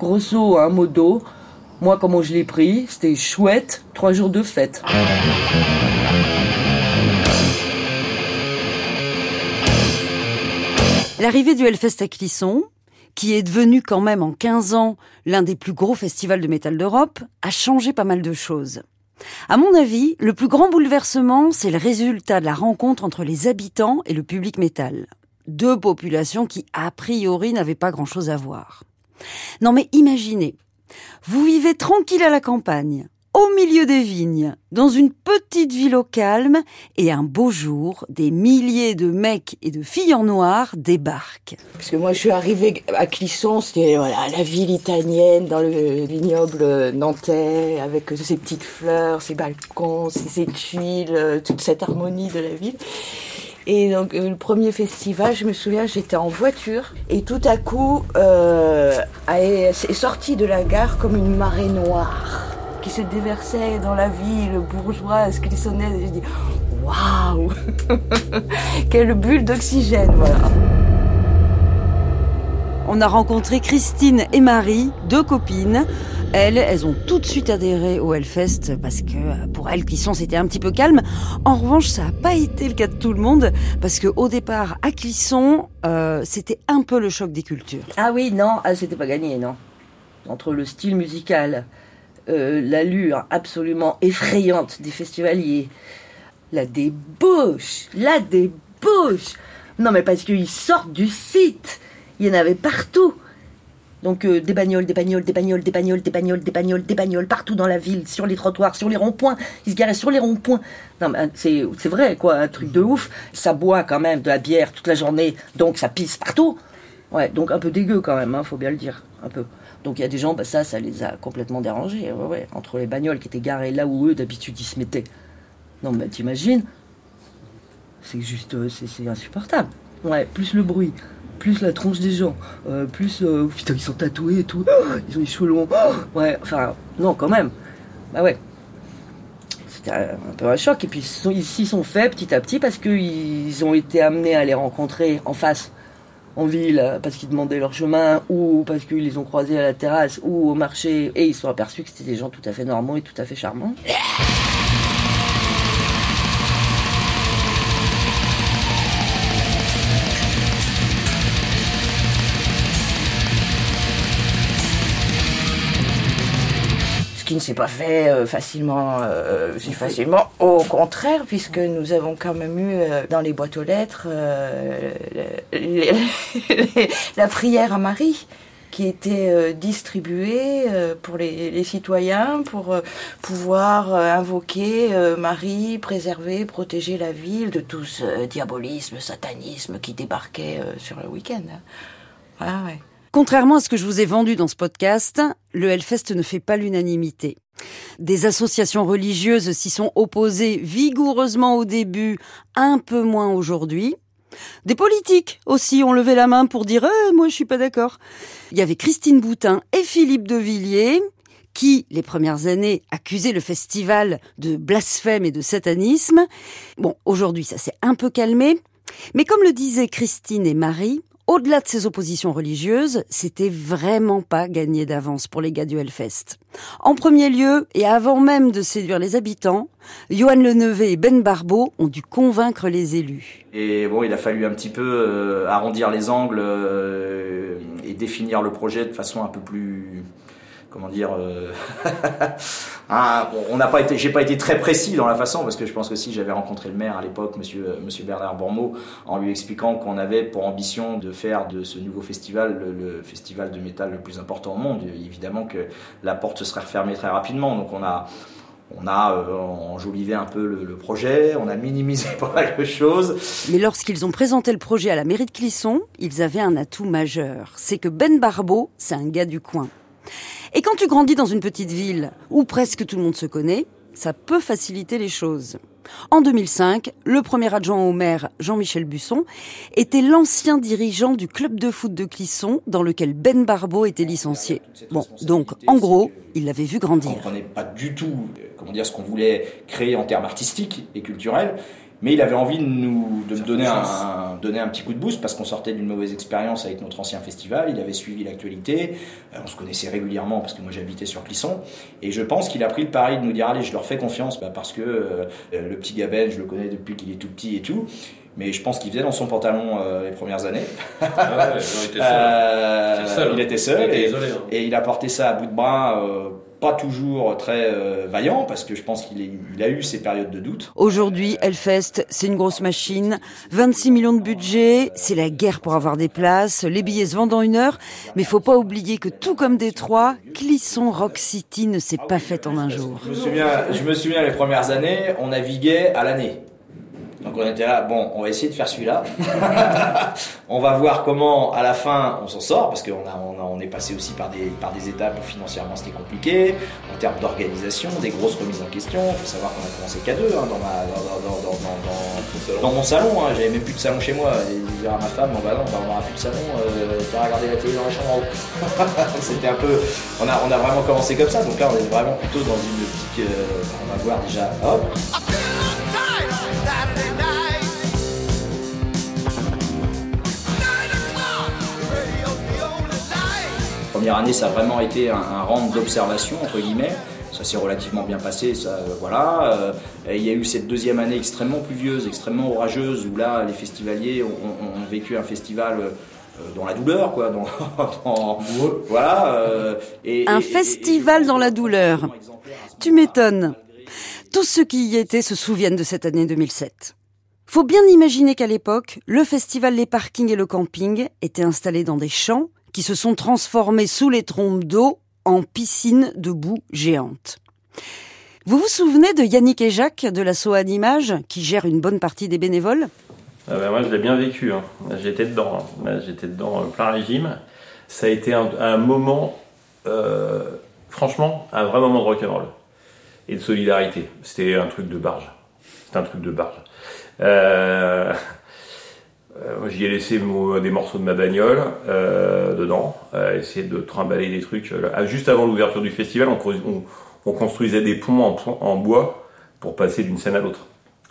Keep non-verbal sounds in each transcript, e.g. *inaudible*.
Grosso, un modo, moi comment je l'ai pris, c'était chouette, trois jours de fête. L'arrivée du Hellfest à Clisson, qui est devenu quand même en 15 ans l'un des plus gros festivals de métal d'Europe, a changé pas mal de choses. À mon avis, le plus grand bouleversement, c'est le résultat de la rencontre entre les habitants et le public métal. Deux populations qui, a priori, n'avaient pas grand-chose à voir. Non mais imaginez, vous vivez tranquille à la campagne, au milieu des vignes, dans une petite ville au calme, et un beau jour, des milliers de mecs et de filles en noir débarquent. Parce que moi, je suis arrivée à Clisson, c'était voilà, la ville italienne, dans le vignoble nantais, avec ses petites fleurs, ses balcons, ses tuiles, toute cette harmonie de la ville. Et donc euh, le premier festival, je me souviens, j'étais en voiture et tout à coup, euh, est sorti de la gare comme une marée noire qui se déversait dans la ville bourgeoise, clissonnaise. Et je dis, waouh *laughs* Quelle bulle d'oxygène, voilà. On a rencontré Christine et Marie, deux copines. Elles, elles ont tout de suite adhéré au Hellfest parce que pour elles, Clisson, c'était un petit peu calme. En revanche, ça n'a pas été le cas de tout le monde parce que au départ, à Clisson, euh, c'était un peu le choc des cultures. Ah oui, non, ah, c'était pas gagné, non. Entre le style musical, euh, l'allure absolument effrayante des festivaliers, la débauche, la débauche. Non, mais parce qu'ils sortent du site. Il y en avait partout. Donc euh, des bagnoles, des bagnoles, des bagnoles, des bagnoles, des bagnoles, des bagnoles, des bagnoles, partout dans la ville, sur les trottoirs, sur les ronds-points. Ils se garaient sur les ronds-points. Non, mais c'est, c'est vrai, quoi, un truc de ouf. Ça boit quand même de la bière toute la journée, donc ça pisse partout. Ouais, donc un peu dégueu quand même, hein, faut bien le dire, un peu. Donc il y a des gens, bah, ça, ça les a complètement dérangés. Ouais, entre les bagnoles qui étaient garées là où eux, d'habitude, ils se mettaient. Non, mais t'imagines? C'est juste, euh, c'est insupportable. Ouais, plus le bruit, plus la tronche des gens, euh, plus, euh, putain, ils sont tatoués et tout, ils ont les cheveux longs. Ouais, enfin, non, quand même. Bah ouais. C'était un peu un choc. Et puis ils s'y sont faits petit à petit parce qu'ils ont été amenés à les rencontrer en face en ville parce qu'ils demandaient leur chemin ou parce qu'ils les ont croisés à la terrasse ou au marché et ils se sont aperçus que c'était des gens tout à fait normaux et tout à fait charmants. S'est pas fait euh, facilement, euh, facilement. Au contraire, puisque nous avons quand même eu euh, dans les boîtes aux lettres *laughs* la prière à Marie qui était distribuée pour les, citoyens pour pouvoir invoquer Marie, préserver, protéger la ville de tout ce diabolisme, satanisme qui débarquait sur le week-end. Voilà, ouais. Contrairement à ce que je vous ai vendu dans ce podcast, le Hellfest ne fait pas l'unanimité. Des associations religieuses s'y sont opposées vigoureusement au début, un peu moins aujourd'hui. Des politiques aussi ont levé la main pour dire eh, moi je suis pas d'accord. Il y avait Christine Boutin et Philippe de Villiers qui, les premières années, accusaient le festival de blasphème et de satanisme. Bon, aujourd'hui ça s'est un peu calmé, mais comme le disaient Christine et Marie, au-delà de ces oppositions religieuses, c'était vraiment pas gagné d'avance pour les gars du Hellfest. En premier lieu, et avant même de séduire les habitants, Johan Lenevé et Ben Barbeau ont dû convaincre les élus. Et bon, il a fallu un petit peu euh, arrondir les angles euh, et définir le projet de façon un peu plus comment dire euh, *laughs* ah, on n'a pas été j'ai pas été très précis dans la façon parce que je pense que si j'avais rencontré le maire à l'époque monsieur euh, Bernard Bourmeau en lui expliquant qu'on avait pour ambition de faire de ce nouveau festival le, festival de métal le plus important au monde évidemment que la porte se serait refermée très rapidement donc on a on a euh, enjolivé un peu le, le, projet, on a minimisé *laughs* pas mal de choses. Mais lorsqu'ils ont présenté le projet à la mairie de Clisson, ils avaient un atout majeur. C'est que Ben Barbeau, c'est un gars du coin. Et quand tu grandis dans une petite ville où presque tout le monde se connaît, ça peut faciliter les choses. En 2005, le premier adjoint au maire, Jean-Michel Busson, était l'ancien dirigeant du club de foot de Clisson, dans lequel Ben Barbeau était licencié. Bon, donc, en gros, il l'avait vu grandir. On comprenait pas du tout, euh, comment dire, ce qu'on voulait créer en termes artistiques et culturels. Mais il avait envie de nous de me donner un, donner un petit coup de boost parce qu'on sortait d'une mauvaise expérience avec notre ancien festival. Il avait suivi l'actualité. Euh, on se connaissait régulièrement parce que moi j'habitais sur Clisson. Et je pense qu'il a pris le pari de nous dire allez, je leur fais confiance bah, parce que euh, le petit Gabel, je le connais depuis qu'il est tout petit et tout. Mais je pense qu'il faisait dans son pantalon euh, les premières années. Ah ouais, non, il était seul. Euh, seul, hein. il était seul Il était et, isolé, hein. et il a porté ça à bout de bras, euh, pas toujours très euh, vaillant parce que je pense qu'il a eu ses périodes de doute. Aujourd'hui, Hellfest, c'est une grosse machine. 26 millions de budget, c'est la guerre pour avoir des places. Les billets se vendent en une heure. Mais faut pas oublier que tout comme Détroit, Clisson Rock City ne s'est pas faite en un jour. Je me souviens, je me souviens les premières années, on naviguait à l'année. Donc on était là, bon, on va essayer de faire celui-là. *laughs* on va voir comment, à la fin, on s'en sort, parce qu'on a, on a- on est passé aussi par des, par des étapes où financièrement c'était compliqué, en termes d'organisation, des grosses remises en question. Il faut savoir qu'on a commencé qu'à deux hein, dans, ma, dans, dans, dans, mon salon. hein. J'avais même plus de salon chez moi. Et disais à ma femme, bon bah non, bah, on n'aura plus de salon, euh, tu vas regarder la télé dans la chambre en haut. *laughs* C'était un peu. On a, on a vraiment commencé comme ça, donc là on est vraiment plutôt dans une optique. euh, on va voir déjà. Hop, Première année, ça a vraiment été un, un round d'observation, entre guillemets. Ça s'est relativement bien passé, ça, euh, voilà. Euh, et il y a eu cette deuxième année extrêmement pluvieuse, extrêmement orageuse, où là, les festivaliers ont, ont- ont vécu un festival euh, dans la douleur, quoi. Dans, *laughs* dans- voilà. euh, et- Un et- festival et- dans la douleur. Tu m'étonnes. Tous ceux qui y étaient se souviennent de cette année 2007. Faut bien imaginer qu'à l'époque, le festival Les Parkings et le Camping étaient installés dans des champs qui se sont transformés sous les trompes d'eau en piscines de boue géantes. Vous vous souvenez de Yannick et Jacques de l'asso Animage qui gère une bonne partie des bénévoles? Ah bah, moi, je l'ai bien vécu. hein. J'étais dedans. hein. J'étais dedans euh, plein régime. Ça a été un, moment, euh, franchement, un vrai moment de rock'n'roll et de solidarité. C'était un truc de barge. C'était un truc de barge. Euh, J'y ai laissé des morceaux de ma bagnole euh, dedans, euh, essayer de trimballer des trucs. euh, ah, juste avant l'ouverture du festival, on, creu- on- on construisait des ponts en, bois pour passer d'une scène à l'autre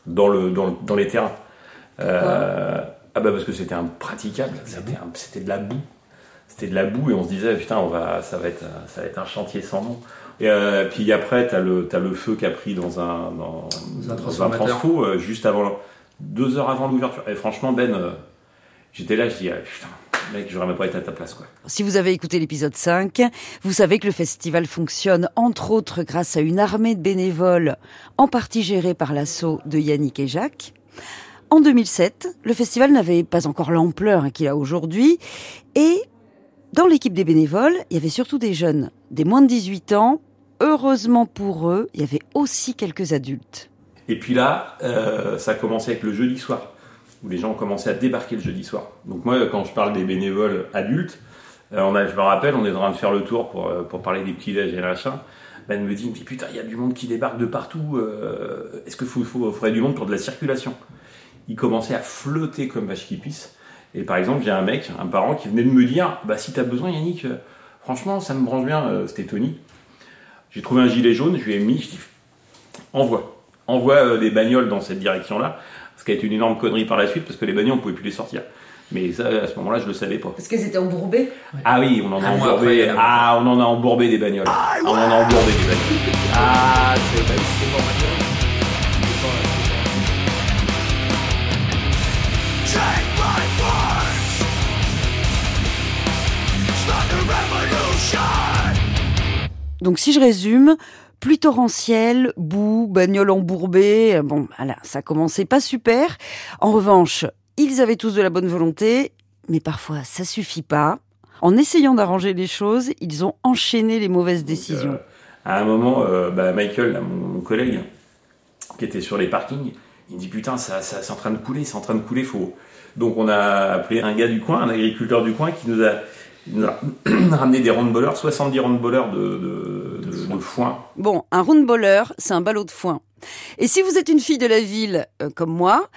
dans, le, dans, le- dans les terrains. Euh, ah bah parce que c'était impraticable, c'était de la boue. C'était de la boue et on se disait putain on va ça va être ça va être un chantier sans nom. Et euh, puis après t'as le t'as le feu qui a pris dans un dans, un dans transfo euh, juste avant deux heures avant l'ouverture. Et franchement Ben euh, j'étais là je dis ah, putain mec j'aurais même pas été à ta place quoi. Si vous avez écouté l'épisode 5, vous savez que le festival fonctionne entre autres grâce à une armée de bénévoles, en partie gérée par l'assaut de Yannick et Jacques. En 2007, le festival n'avait pas encore l'ampleur qu'il a aujourd'hui et dans l'équipe des bénévoles, il y avait surtout des jeunes, des moins de 18 ans. Heureusement pour eux, il y avait aussi quelques adultes. Et puis là, euh, ça a commencé avec le jeudi soir, où les gens ont commencé à débarquer le jeudi soir. Donc moi, quand je parle des bénévoles adultes, euh, on a, je me rappelle, on est en train de faire le tour pour, euh, pour parler des petits déj et machin. Ben me dit, mais putain, il y a du monde qui débarque de partout. Est-ce qu'il faut, faut, faudrait du monde pour de la circulation? Il commençait à flotter comme vache qui pisse. Et par exemple, j'ai un mec, un parent, qui venait de me dire, bah si t'as besoin, Yannick, franchement, ça me branche bien. C'était Tony. J'ai trouvé un gilet jaune, je lui ai mis, je dis, envoie. Envoie euh, des bagnoles dans cette direction-là. Ce qui a été une énorme connerie par la suite, parce que les bagnoles, on pouvait plus les sortir. Mais ça, à ce moment-là, je le savais pas. Parce qu'elles étaient embourbées. Ah oui, on en a après, y embourbé. Ah, on en a embourbé des bagnoles. on en a embourbé des bagnoles. Ah, c'est pas. Donc si je résume, pluie torrentielle, boue, bagnole embourbée, bon, voilà, ça commençait pas super. En revanche, ils avaient tous de la bonne volonté, mais parfois ça suffit pas. En essayant d'arranger les choses, ils ont enchaîné les mauvaises décisions. Euh, à un moment, euh, bah, Michael, là, mon, mon collègue, qui était sur les parkings, il me dit putain, ça, ça- c'est en train de couler, c'est en train de couler, faut. Donc on a appelé un gars du coin, un agriculteur du coin, qui nous a, il nous a ramené des roundballers, 70 roundballers de, de, de, de foin. Bon, un roundballer, c'est un ballot de foin. Et si vous êtes une fille de la ville, euh, comme moi,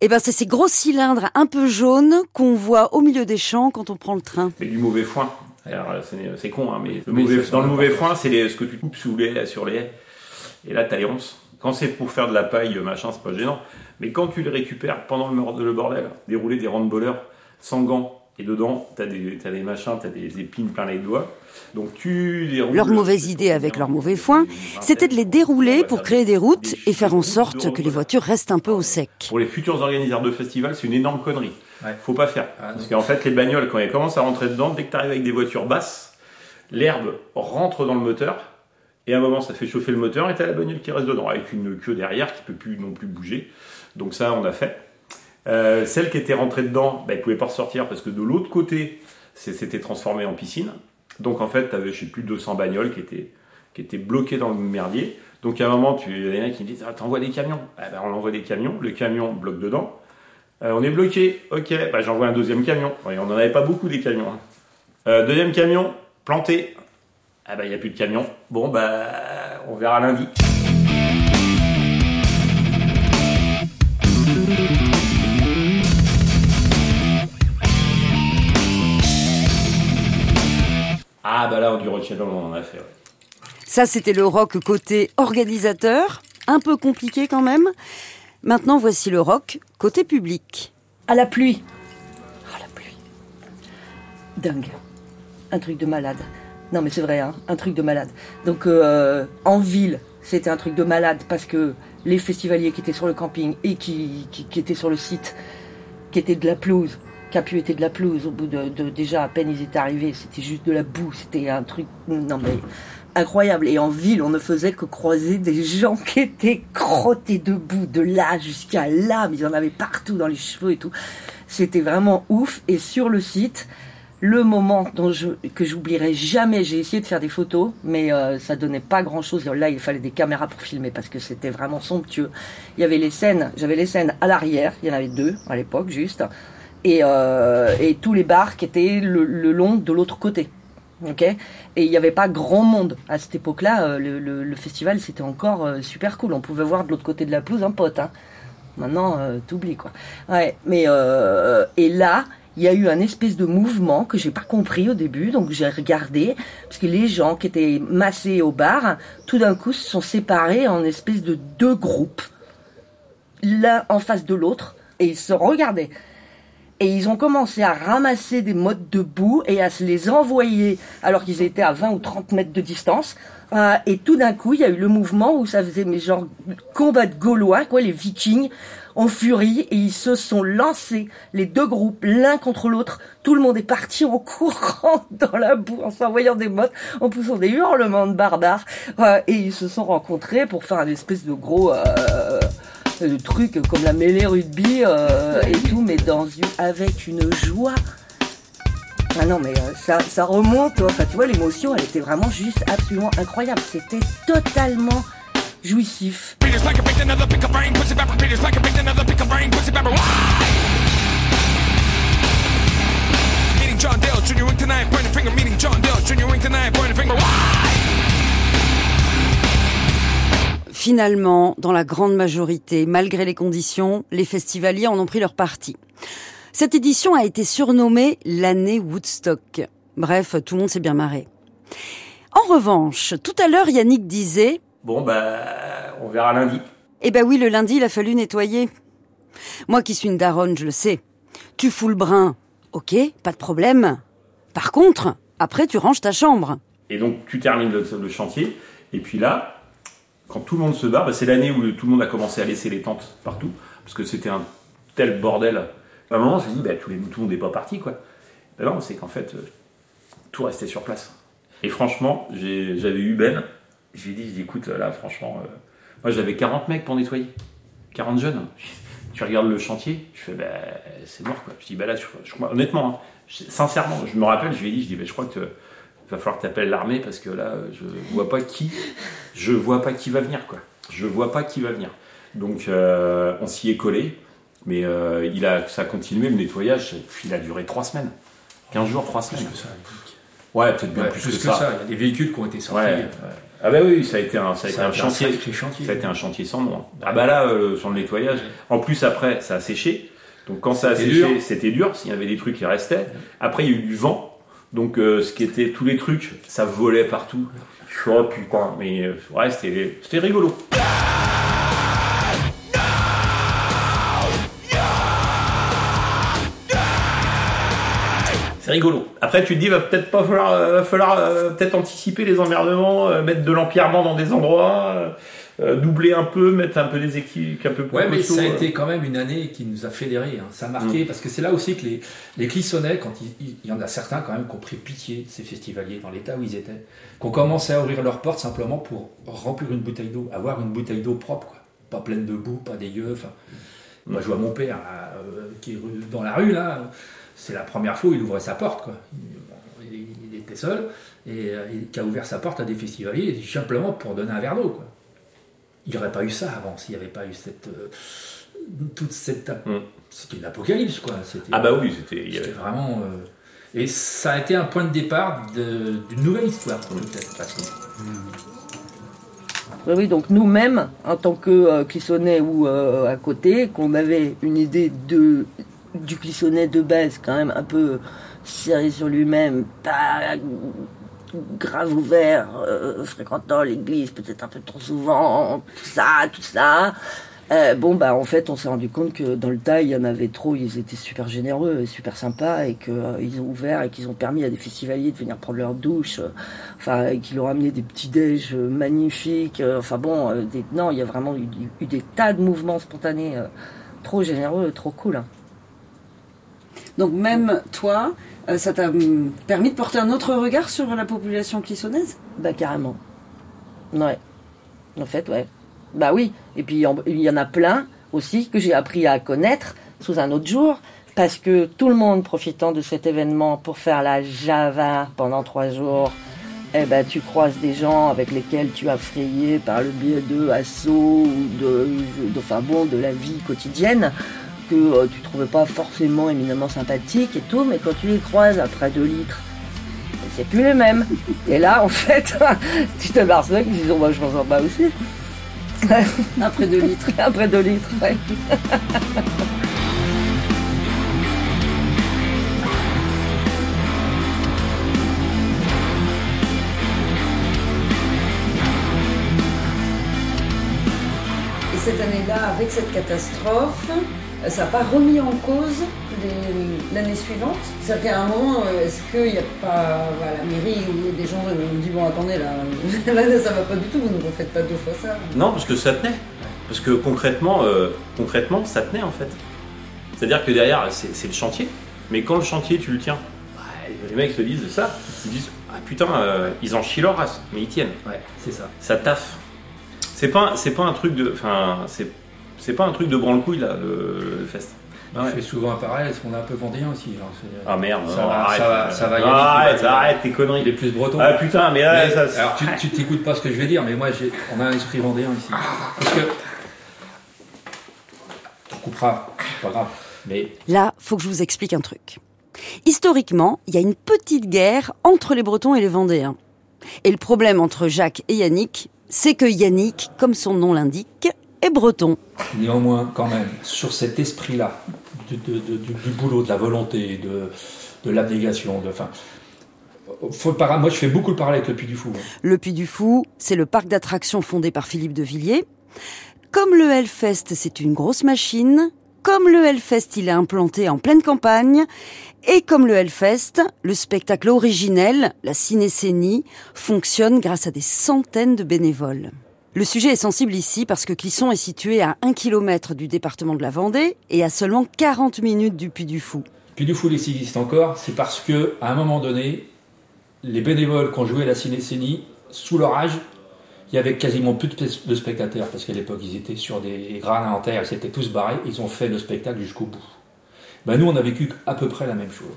eh ben c'est ces gros cylindres un peu jaunes qu'on voit au milieu des champs quand on prend le train. Mais du mauvais foin. Alors c'est, c'est con, hein, mais le mauvais- c'est dans le mauvais foin, c'est ce que tu coupes sous les, sur les haies. Et là, t'as les ronces. Quand c'est pour faire de la paille, machin, c'est pas gênant. Mais quand tu les récupères pendant le, bordel, dérouler des handballeurs sans gants, et dedans, t'as des, t'as des machins, t'as des épines plein les doigts. Donc tu déroules. Leur mauvaise idée avec leur mauvais foin, c'était de les dérouler pour créer des routes et faire en sorte que les voitures restent un peu au sec. Pour les futurs organisateurs de festivals, c'est une énorme connerie. Ouais. Faut pas faire. Ah, Parce qu'en fait, les bagnoles, quand elles commencent à rentrer dedans, dès que tu arrives avec des voitures basses, l'herbe rentre dans le moteur. Et à un moment, ça fait chauffer le moteur et t'as la bagnole qui reste dedans, avec une queue derrière qui peut plus non plus bouger. Donc ça, on a fait. Euh, celle qui était rentrée dedans, bah, elle pouvait pas ressortir parce que de l'autre côté, c'était transformé en piscine. Donc en fait, tu avais, je sais plus, 200 bagnoles qui étaient, qui étaient bloquées dans le merdier. Donc à un moment, tu, y a qui me disent ah, T'envoies des camions Ah, ben, On envoie des camions, le camion bloque dedans. Euh, on est bloqué, ok, bah, j'envoie un deuxième camion. On n'en avait pas beaucoup des camions. hein. Euh, deuxième camion, planté. Ah bah il n'y a plus de camion. Bon bah on verra lundi. Ah bah là du on en a fait. ouais. Ça, c'était le rock côté organisateur, un peu compliqué quand même. Maintenant, voici le rock côté public. À la pluie. Ah, la pluie. Dingue. Un truc de malade. Non, mais c'est vrai, hein, un truc de malade. Donc, euh, en ville, c'était un truc de malade parce que les festivaliers qui étaient sur le camping et qui, qui, qui étaient sur le site, qui étaient de la pelouse, être de la pelouse au bout de, de- déjà à peine ils étaient arrivés, c'était juste de la boue, c'était un truc, non mais incroyable. Et en ville, on ne faisait que croiser des gens qui étaient crottés debout, de là jusqu'à là, mais ils en avaient partout dans les cheveux et tout. C'était vraiment ouf. Et sur le site, le moment dont je, que j'oublierai jamais, j'ai essayé de faire des photos, mais euh, ça donnait pas grand chose. Là, il fallait des caméras pour filmer parce que c'était vraiment somptueux. Il y avait les scènes, j'avais les scènes à l'arrière, il y en avait deux à l'époque juste, et, euh, et tous les bars qui étaient le, le long de l'autre côté. Ok? Et il n'y avait pas grand monde à cette époque-là. euh, le, le- le festival, c'était encore euh, super cool. On pouvait voir de l'autre côté de la pelouse un pote. Hein. Maintenant, euh, t'oublies quoi. Ouais, mais euh, et là, il y a eu un espèce de mouvement que j'ai pas compris au début, donc j'ai regardé parce que les gens qui étaient massés au bar, tout d'un coup, se sont séparés en espèce de deux groupes, l'un en face de l'autre, et ils se regardaient. Et ils ont commencé à ramasser des mottes de boue et à se les envoyer alors qu'ils étaient à 20 ou 30 mètres de distance. Euh, et tout d'un coup, il y a eu le mouvement où ça faisait mais genre combat de Gaulois, quoi, les Vikings en furie et ils se sont lancés les deux groupes l'un contre l'autre. Tout le monde est parti en courant *laughs* dans la boue en s'envoyant des mottes, en poussant des hurlements de barbares. Euh, et ils se sont rencontrés pour faire un espèce de gros euh, euh, truc comme la mêlée rugby euh, et tout, mais dans une, avec une joie. Ah non, mais euh, ça, ça remonte. Enfin, tu vois, l'émotion, elle était vraiment juste absolument incroyable. C'était totalement jouissif. Peter's like a big another pick of brain, pussy pepper. Peter's like a big another pick of brain, pussy pepper. Meeting John Dale, Junior Wing tonight, pointing finger. Meeting John Dale, Junior Wing tonight, pointing finger. Finalement, dans la grande majorité, malgré les conditions, les festivaliers en ont pris leur parti. Cette édition a été surnommée l'année Woodstock. Bref, tout le monde s'est bien marré. En revanche, tout à l'heure, Yannick disait Bon bah on verra lundi. Eh ben oui, le lundi, il a fallu nettoyer. Moi qui suis une daronne, je le sais. Tu fous le brin, ok, pas de problème. Par contre, après, tu ranges ta chambre. Et donc tu termines le, le chantier. Et puis là, quand tout le monde se barre, bah, c'est l'année où tout le monde a commencé à laisser les tentes partout. Parce que c'était un tel bordel. À un moment, je me suis dit, bah, tout, le monde n'est pas parti. quoi. Non, c'est qu'en fait, euh, tout restait sur place. Et franchement, j'avais eu Ben. Je lui ai dit, écoute, là, franchement, euh, moi j'avais 40 mecs pour nettoyer. 40 jeunes. *laughs* Tu regardes le chantier, je fais, bah, c'est mort quoi. Je dis, bah là, honnêtement, hein, sincèrement, je me rappelle, je lui ai dit, je dis, bah, je crois que va falloir que tu appelles l'armée parce que là, je vois pas qui, je vois pas qui va venir quoi. Je vois pas qui va venir. Donc, euh, on s'y est collé, mais euh, il a, ça a continué le nettoyage, il a duré 3 semaines. 15 jours, 3 semaines. Plus que ça. Ouais, peut-être bien Ouais, plus, plus, que, que, ça. ça. Il y a des véhicules qui ont été sortis. Ouais. euh, Ah bah oui, ça a été un, ça a été un chantier. Ça a été un chantier sans nom. Ah bah là, euh, sur le nettoyage. En plus, après, ça a séché. Donc quand ça a séché, c'était dur. S'il y avait des trucs qui restaient. Après, il y a eu du vent. Donc, euh, ce qui était tous les trucs, ça volait partout. Je Oh putain, mais euh, ouais, c'était, rigolo. C'est rigolo. Après, tu te dis, va peut-être pas falloir, euh, falloir peut-être anticiper les emmerdements, mettre de l'empierrement dans des endroits doubler un peu, mettre un peu des équipes un peu plus Ouais, mais ça a euh. été quand même une année qui nous a fédérés. hein. Ça a Mm. marqué, parce que c'est là aussi que les, les Clissonnais, quand il, y en a certains quand même qui ont pris pitié de ces festivaliers dans l'état où ils étaient, qui ont commencé à ouvrir leurs portes simplement pour remplir une bouteille d'eau, avoir une bouteille d'eau propre, quoi. pas pleine de boue, pas dégueu. Enfin, moi, je vois mon père là, euh, qui est dans la rue là. C'est la première fois où il ouvrait sa porte, quoi. Il, était seul et euh, il, qui a ouvert sa porte à des festivaliers simplement pour donner un verre d'eau, quoi. Il n'y aurait pas eu ça avant s'il n'y avait pas eu cette euh, toute cette Mm. c'était une apocalypse quoi. C'était Ah bah oui, c'était. il y c'était avait- vraiment euh, et ça a été un point de départ de- d'une nouvelle histoire peut-être parce que Oui, oui, donc nous-mêmes, en tant que euh, Clissonnais ou euh, à côté, qu'on avait une idée de, du Clissonnais de base, quand même un peu serré sur lui-même, pas grave ouvert, euh, fréquentant l'église peut-être un peu trop souvent, tout ça, tout ça. Euh, bon, bah en fait, on s'est rendu compte que dans le tas, il y en avait trop, ils étaient super généreux et super sympas, et qu'ils ont ouvert et qu'ils ont permis à des festivaliers de venir prendre leur douche, euh, enfin, et qu'ils ont amené des petits déj euh, magnifiques. euh, enfin bon, euh, non, il y a vraiment eu, des tas de mouvements spontanés euh, trop généreux, trop cool. hein. Donc même toi, euh, ça t'a hum, permis de porter un autre regard sur la population clissonnaise Bah carrément. Ouais. En fait, ouais. Bah oui. Et puis il y en a plein aussi que j'ai appris à connaître sous un autre jour. Parce que tout le monde profitant de cet événement pour faire la Java pendant trois jours, eh ben, tu croises des gens avec lesquels tu as frayé par le biais de assos ou de, de, de la vie quotidienne que euh, tu trouvais pas forcément éminemment sympathiques et tout, mais quand tu les croises après deux litres, c'est plus les mêmes. Et là, en fait, *laughs* tu t'aperçois qu'ils disent, oh, bah, je m'en sors pas aussi. Après deux litres. *laughs* Après deux litres, ouais. Et cette année-là, avec cette catastrophe, ça n'a pas remis en cause l'année suivante C'est-à-dire qu'à un moment, euh, est-ce qu'il n'y a pas voilà, la mairie ou des gens qui nous disent bon attendez là, *laughs* là ça va pas du tout, vous ne refaites pas deux fois ça Non, parce que ça tenait. Parce que concrètement, euh, concrètement, ça tenait en fait. C'est-à-dire que derrière, c'est le chantier. Mais quand le chantier, tu le tiens, bah, les mecs se disent ça. Ils disent Ah putain, euh, ils en chient leur race, mais ils tiennent. ouais, c'est ça. Ça taffe. C'est pas, c'est pas un truc de. Enfin, c'est. C'est pas un truc de branle-couille là, le, le fest. Je fais souvent un parallèle, parce qu'on est un peu vendéen aussi. genre, Ah merde, Ça non, va, arrête. ça va, ça va, arrête, tu arrête tes Il est conneries. plus breton. Ah putain, mais là, Mais- ça. alors tu tu t'écoutes pas ce que je vais dire, mais moi j'ai, on a un esprit vendéen ici. Parce que. On coupera, c'est pas grave. Mais Là, faut que je vous explique un truc. Historiquement, il y a une petite guerre entre les Bretons et les Vendéens. Et le problème entre Jacques et Yannick, c'est que Yannick, comme son nom l'indique, breton. néanmoins, quand même, sur cet esprit-là, du, du boulot, de la volonté, de, de l'abnégation, de. Faut para- moi je fais beaucoup le parallèle avec le Puy du Fou. hein. Le Puy du Fou, c'est le parc d'attractions fondé par Philippe de Villiers. Comme le Hellfest, c'est une grosse machine. Comme le Hellfest, il est implanté en pleine campagne. Et comme le Hellfest, le spectacle originel, la cinécénie, fonctionne grâce à des centaines de bénévoles. Le sujet est sensible ici parce que Clisson est situé à 1 km du département de la Vendée et à seulement 40 minutes du Puy du Fou. Puy du Fou existe encore, c'est parce que à un moment donné, les bénévoles qui ont joué à la cinécénie, sous leur âge, il y avait quasiment plus de spe- de spectateurs, parce qu'à l'époque ils étaient sur des gradins en terre, ils s'étaient tous barrés, ils ont fait le spectacle jusqu'au bout. Ben, nous, on a vécu à peu près la même chose.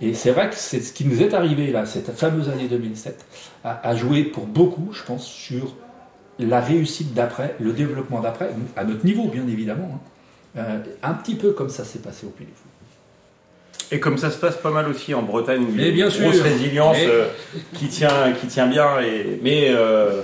Et c'est vrai que c'est ce qui nous est arrivé là, cette fameuse année 2007, a, a joué pour beaucoup, je pense, sur la réussite d'après, le développement d'après, à notre niveau bien évidemment. hein. Euh, un petit peu comme ça s'est passé au Puy du Fou. Et comme ça se passe pas mal aussi en Bretagne, où il y a une grosse sûr. résilience Mais- euh, qui, tient, qui tient bien. Et, mais euh,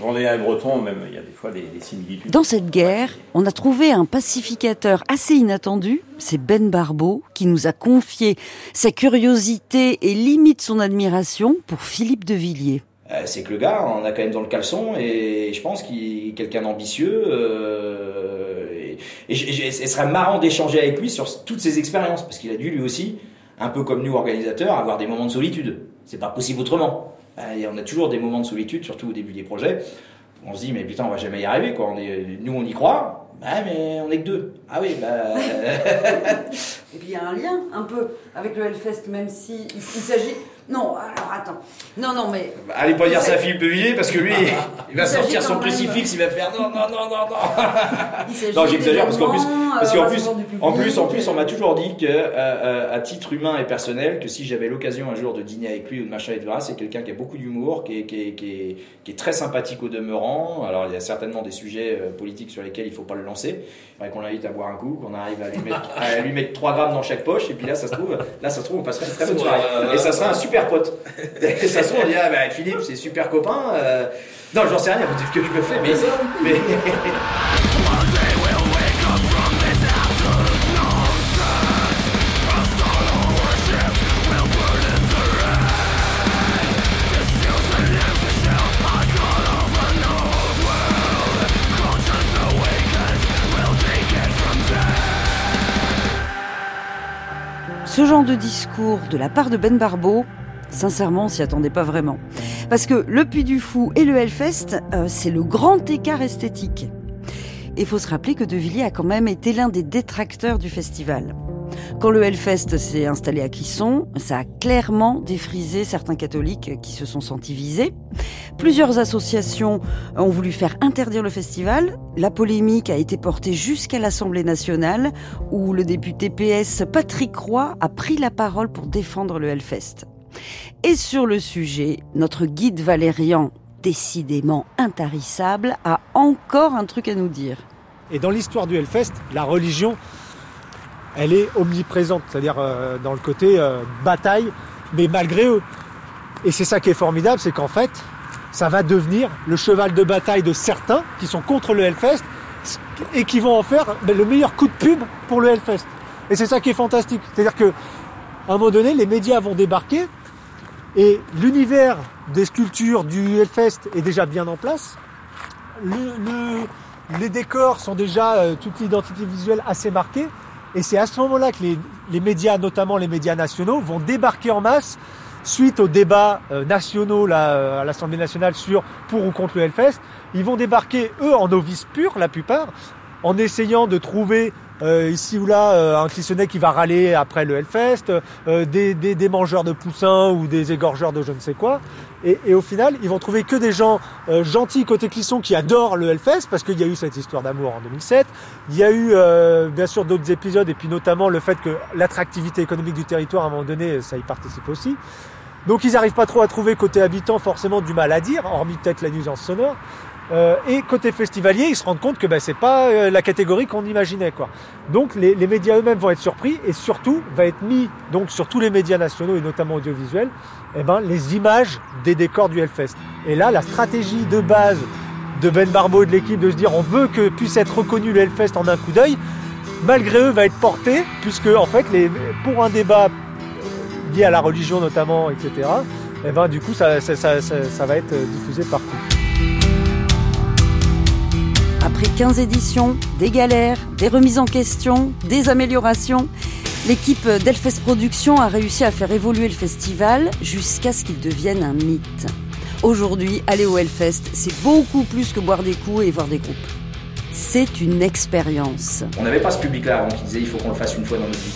Vendéen et Breton, même, il y a des fois des, des similitudes. Dans cette guerre, on a trouvé un pacificateur assez inattendu, c'est Ben Barbeau, qui nous a confié sa curiosité et limite son admiration pour Philippe de Villiers. Euh, c'est que le gars, on a quand même dans le caleçon et je pense qu'il est quelqu'un d'ambitieux. euh, et ce serait marrant d'échanger avec lui sur toutes ses expériences parce qu'il a dû lui aussi un peu comme nous organisateurs, avoir des moments de solitude. C'est pas possible autrement. Euh, et on a toujours des moments de solitude, surtout au début des projets. On se dit mais putain on va jamais y arriver quoi. On est, nous on y croit, bah, mais on est que deux. Ah oui bah. *laughs* *laughs* Et puis il y a un lien un peu avec le Hellfest, même si il, il s'agit. Non, alors attends. Non, non, mais. Allez pas dire ça à Philippe Villiers parce que lui il va sortir son crucifix, il va faire non non non non non. Non, j'exagère parce qu'en plus, parce euh, qu'en plus, rassemblement du en plus, en plus, on m'a toujours dit que, euh, euh, à titre humain et personnel, que si j'avais l'occasion un jour de dîner avec lui ou de machin et de voilà, c'est quelqu'un qui a beaucoup d'humour, qui est, qui, est, qui, est, qui est très sympathique au demeurant. Alors, il y a certainement des sujets euh, politiques sur lesquels il faut pas le lancer. Il faudrait qu'on l'invite à boire un coup, qu'on arrive à lui mettre, à lui mettre 3 grammes dans chaque poche, et puis là, ça se trouve, là, ça se trouve, on passerait une très bonne soirée. Et ça serait un super pote. *laughs* Et ça se trouve, on dirait, bah, Philippe, c'est super copain. euh, Non, j'en sais rien, peut-être que je me fais, mais, *laughs* mais, Ce genre de discours de la part de Ben Barbeau, sincèrement, on s'y attendait pas vraiment. Parce que le Puy du Fou et le Hellfest, euh, c'est le grand écart esthétique. Il faut se rappeler que De Villiers a quand même été l'un des détracteurs du festival. Quand le Hellfest s'est installé à Clisson, ça a clairement défrisé certains catholiques qui se sont sentis visés. Plusieurs associations ont voulu faire interdire le festival. La polémique a été portée jusqu'à l'Assemblée nationale, où le député PS Patrick Roy a pris la parole pour défendre le Hellfest. Et sur le sujet, notre guide Valérian, décidément intarissable, a encore un truc à nous dire. Et dans l'histoire du Hellfest, la religion, elle est omniprésente, c'est-à-dire euh, dans le côté euh, bataille, mais malgré eux. Et c'est ça qui est formidable, c'est qu'en fait, ça va devenir le cheval de bataille de certains qui sont contre le Hellfest et qui vont en faire ben, le meilleur coup de pub pour le Hellfest. Et c'est ça qui est fantastique. C'est-à-dire que à un moment donné, les médias vont débarquer et l'univers des sculptures du Hellfest est déjà bien en place. Le- le- les décors sont déjà, euh, toute l'identité visuelle assez marquée. Et c'est à ce moment-là que les, les médias, notamment les médias nationaux, vont débarquer en masse suite aux débats euh, nationaux euh, à l'Assemblée nationale sur pour ou contre le Hellfest. Ils vont débarquer, eux, en novices purs, la plupart, en essayant de trouver euh, ici ou là euh, un clissonnet qui va râler après le Hellfest, euh, des, des, des mangeurs de poussins ou des égorgeurs de je ne sais quoi. Et, et au final, ils vont trouver que des gens euh, gentils côté Clisson qui adorent le Hellfest parce qu'il y a eu cette histoire d'amour en 2007. Il y a eu euh, bien sûr d'autres épisodes et puis notamment le fait que l'attractivité économique du territoire à un moment donné, ça y participe aussi. Donc ils n'arrivent pas trop à trouver côté habitant forcément du mal à dire, hormis peut-être la nuisance sonore. Euh, et côté festivalier, ils se rendent compte que ben, c'est pas euh, la catégorie qu'on imaginait. Quoi. Donc les, les médias eux-mêmes vont être surpris et surtout va être mis donc sur tous les médias nationaux et notamment audiovisuels, eh ben, les images des décors du Hellfest. Et là, la stratégie de base de Ben Barbeau et de l'équipe de se dire on veut que puisse être reconnu le Hellfest en un coup d'œil, malgré eux va être porté puisque en fait les, pour un débat lié à la religion notamment, etc. Et ben du coup ça, ça, ça, ça, ça va être diffusé partout. Après 15 éditions, des galères, des remises en question, des améliorations, l'équipe d'Elfest Productions a réussi à faire évoluer le festival jusqu'à ce qu'il devienne un mythe. Aujourd'hui, aller au Hellfest, c'est beaucoup plus que boire des coups et voir des groupes. C'est une expérience. On n'avait pas ce public-là avant qui disait il faut qu'on le fasse une fois dans notre vie.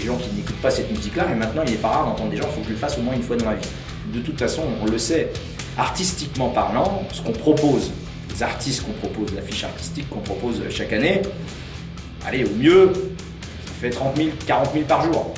Des gens qui n'écoutent pas cette musique-là, mais maintenant il n'est pas rare d'entendre des gens il faut que je le fasse au moins une fois dans ma vie. De toute façon, on le sait, artistiquement parlant, ce qu'on propose, artistes qu'on propose, l'affiche artistique qu'on propose chaque année, allez, au mieux, ça fait 30 000, 40 000 par jour.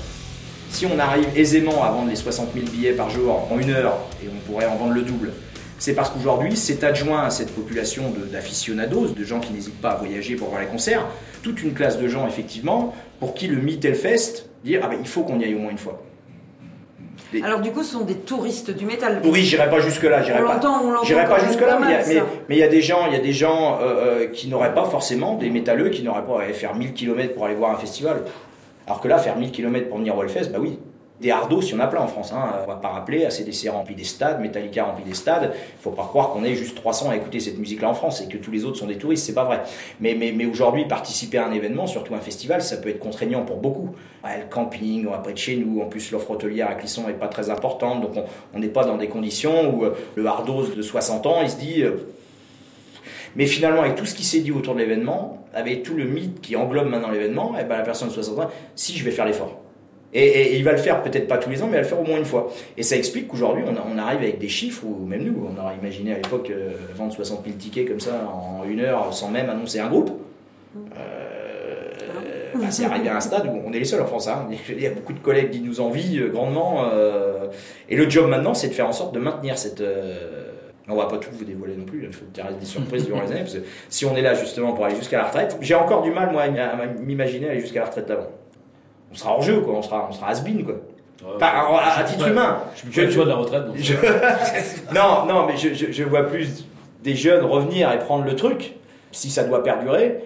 Si on arrive aisément à vendre les 60 000 billets par jour en une heure, et on pourrait en vendre le double, c'est parce qu'aujourd'hui, c'est adjoint à cette population de- d'aficionados, de gens qui n'hésitent pas à voyager pour voir les concerts, toute une classe de gens, effectivement, pour qui le mythe Hellfest, dire ah ben, il faut qu'on y aille au moins une fois. Alors du coup, ce sont des touristes du métal. Oui, j'irai pas jusque-là, j'irai On pas. l'entend, on l'entend J'irai pas même jusque-là, pas mais il y a- mais y des gens, il y a des gens euh, euh, qui n'auraient pas forcément des métalleux, qui n'auraient pas à faire 1000 km pour aller voir un festival. Alors que là, faire 1000 km pour venir au Hellfest, bah oui. Des hardos, il y en a plein en France. Hein. On va pas rappeler, ACDC remplit des stades, Metallica remplit des stades. Il faut pas croire qu'on est juste 300 à écouter cette musique-là en France et que tous les autres sont des touristes. C'est pas vrai. Mais, aujourd'hui, participer à un événement, surtout un festival, ça peut être contraignant pour beaucoup. Le camping, on va pas être chez nous. En plus, l'offre hôtelière à Clisson est pas très importante. Donc, on n'est pas dans des conditions où euh, le hardos de 60 ans, il se dit. euh, mais finalement, avec tout ce qui s'est dit autour de l'événement, avec tout le mythe qui englobe maintenant l'événement, eh ben, la personne de 60 ans, si je vais faire l'effort. Et, et il va le faire peut-être pas tous les ans, mais il va le faire au moins une fois. Et ça explique qu'aujourd'hui, on, arrive avec des chiffres, ou même nous, on aurait imaginé à l'époque euh, vendre 60 000 tickets comme ça en une heure sans même annoncer un groupe. Euh, bah, c'est arrivé à un stade où on est les seuls en France. hein. *laughs* Il y a beaucoup de collègues qui nous envient euh, grandement. euh, et le job maintenant, c'est de faire en sorte de maintenir cette. on va pas tout vous dévoiler non plus, il faut qu'il reste des surprises durant les années, parce que si on est là justement pour aller jusqu'à la retraite, j'ai encore du mal moi à m'imaginer aller jusqu'à la retraite là-bas. On sera hors jeu quoi, on sera, on sera has-been quoi. Enfin, à, à titre humain. Je suis pas le choix de la retraite. donc. Je- *laughs* non, non, mais je, je- je vois plus des jeunes revenir et prendre le truc, si ça doit perdurer,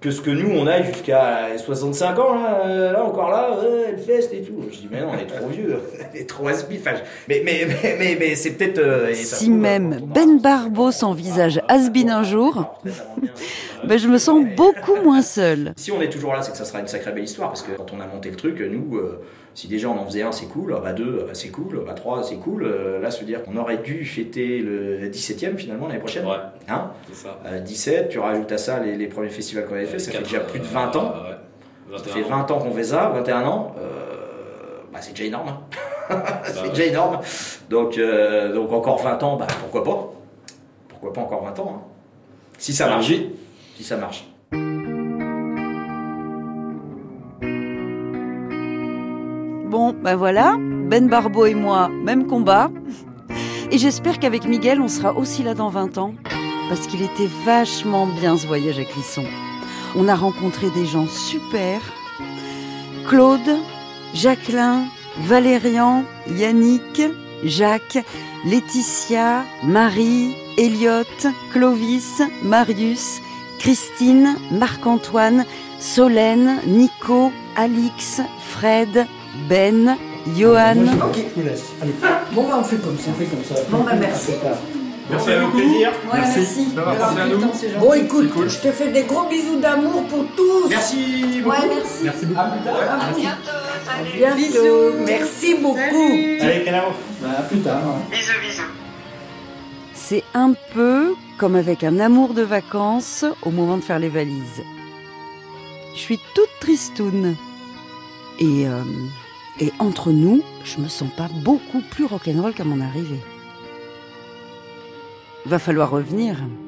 que ce que nous, on aille jusqu'à 65 ans, là, euh, là encore là, ouais, le fest et tout. Je dis, mais non, on est trop vieux, on est trop has enfin, mais, mais, mais, mais, mais c'est peut-être... euh, Si même Ben Barbeau s'envisage has-been un jour, bien. *laughs* ben je me sens beaucoup moins seule. *laughs* Si on est toujours là, c'est que ça sera une sacrée belle histoire, parce que quand on a monté le truc, nous, euh, si déjà on en faisait un, c'est cool, ah bah deux, ah bah c'est cool, ah bah trois, c'est cool. Euh, là, se dire qu'on aurait dû fêter le 17e finalement l'année prochaine. Ouais, Hein? C'est ça. Euh, 17, tu rajoutes à ça les, les premiers festivals qu'on avait fait, ça fait déjà plus de euh, 20 ans. ouais. Ça fait 20 ans qu'on fait ça, 21 ans. Euh, bah, c'est déjà énorme. hein. *laughs* c'est ouais. déjà énorme. Donc, euh, donc encore 20 ans, bah, pourquoi pas Pourquoi pas encore 20 ans hein. Si ça marche. Si ça marche. Bon, ben voilà, Ben Barbeau et moi, même combat. Et j'espère qu'avec Miguel, on sera aussi là dans 20 ans, parce qu'il était vachement bien ce voyage à Clisson. On a rencontré des gens super. Claude, Jacqueline, Valérian, Yannick, Jacques, Laetitia, Marie, Elliot, Clovis, Marius, Christine, Marc-Antoine, Solène, Nico, Alix, Fred, Ben, Johan. Ok, je vous laisse. Allez. Bon, bah, on fait comme ça. On fait comme ça. Bon, bah, merci. Merci à nous, plaisir. merci. Merci à nous. Bon, écoute, je te fais des gros bisous d'amour pour tous. Merci beaucoup. merci. Merci beaucoup. À bientôt. Bisous. Merci beaucoup. Allez, Canaro. Bah, à plus tard. C'est un peu comme avec un amour de vacances au moment de faire les valises. Je suis toute tristoune. Et, euh, et entre nous, je me sens pas beaucoup plus rock'n'roll qu'à mon arrivée. Va falloir revenir.